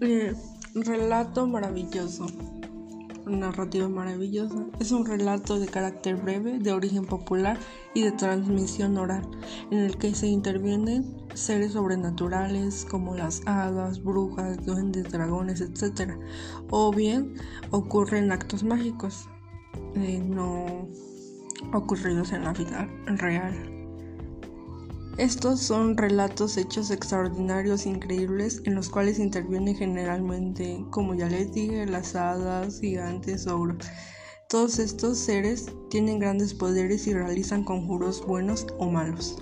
Eh, relato maravilloso. Narrativa maravillosa. Es un relato de carácter breve, de origen popular y de transmisión oral, en el que se intervienen seres sobrenaturales como las hadas, brujas, duendes, dragones, etc. O bien ocurren actos mágicos eh, no ocurridos en la vida real. Estos son relatos hechos extraordinarios, increíbles, en los cuales intervienen generalmente, como ya les dije, las hadas, gigantes, ogros. Todos estos seres tienen grandes poderes y realizan conjuros buenos o malos.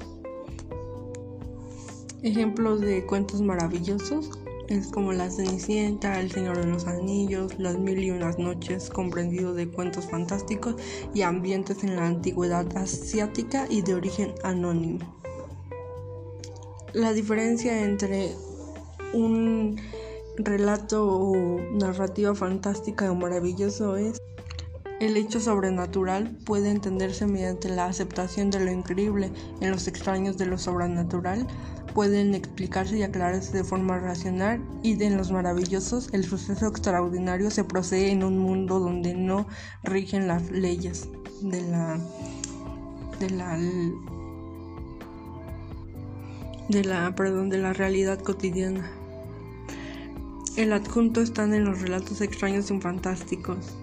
Ejemplos de cuentos maravillosos es como La Cenicienta, El Señor de los Anillos, Las Mil y Unas Noches, comprendido de cuentos fantásticos y ambientes en la antigüedad asiática y de origen anónimo. La diferencia entre un relato o narrativa fantástica o maravilloso es el hecho sobrenatural puede entenderse mediante la aceptación de lo increíble en los extraños de lo sobrenatural pueden explicarse y aclararse de forma racional y en los maravillosos el suceso extraordinario se procede en un mundo donde no rigen las leyes de la de la de la, perdón, de la realidad cotidiana. El adjunto están en los relatos extraños y fantásticos.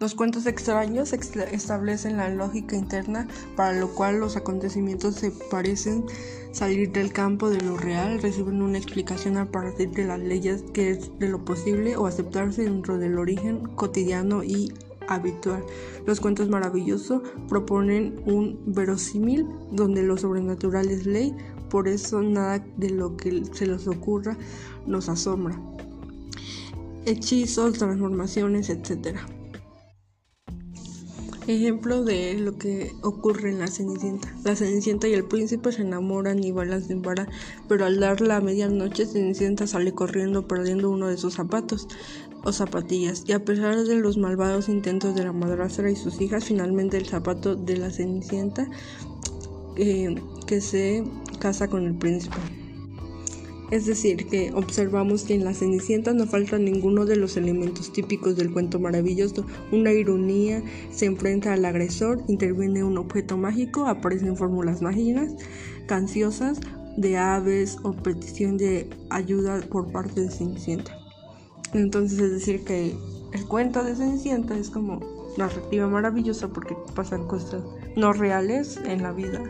Los cuentos extraños establecen la lógica interna para lo cual los acontecimientos se parecen salir del campo de lo real, reciben una explicación a partir de las leyes que es de lo posible o aceptarse dentro del origen cotidiano y habitual. Los cuentos maravillosos proponen un verosímil donde lo sobrenatural es ley, por eso nada de lo que se les ocurra nos asombra. Hechizos, transformaciones, etc. Ejemplo de lo que ocurre en la Cenicienta. La Cenicienta y el príncipe se enamoran y bailan sin parar, pero al dar la medianoche Cenicienta sale corriendo perdiendo uno de sus zapatos o zapatillas, y a pesar de los malvados intentos de la madrastra y sus hijas, finalmente el zapato de la Cenicienta eh, que se casa con el príncipe. Es decir, que observamos que en la Cenicienta no falta ninguno de los elementos típicos del cuento maravilloso. Una ironía se enfrenta al agresor, interviene un objeto mágico, aparecen fórmulas mágicas, canciosas de aves o petición de ayuda por parte de Cenicienta. Entonces es decir que el cuento de Cenicienta es como narrativa maravillosa porque pasan cosas no reales en la vida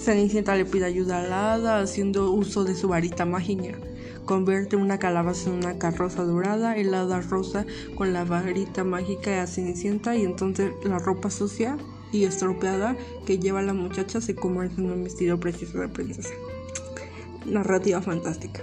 Cenicienta le pide ayuda a la hada haciendo uso de su varita mágica. Convierte una calabaza en una carroza dorada, el hada rosa con la varita mágica a Cenicienta y entonces la ropa sucia y estropeada que lleva la muchacha se convierte en un vestido precioso de princesa. Narrativa fantástica.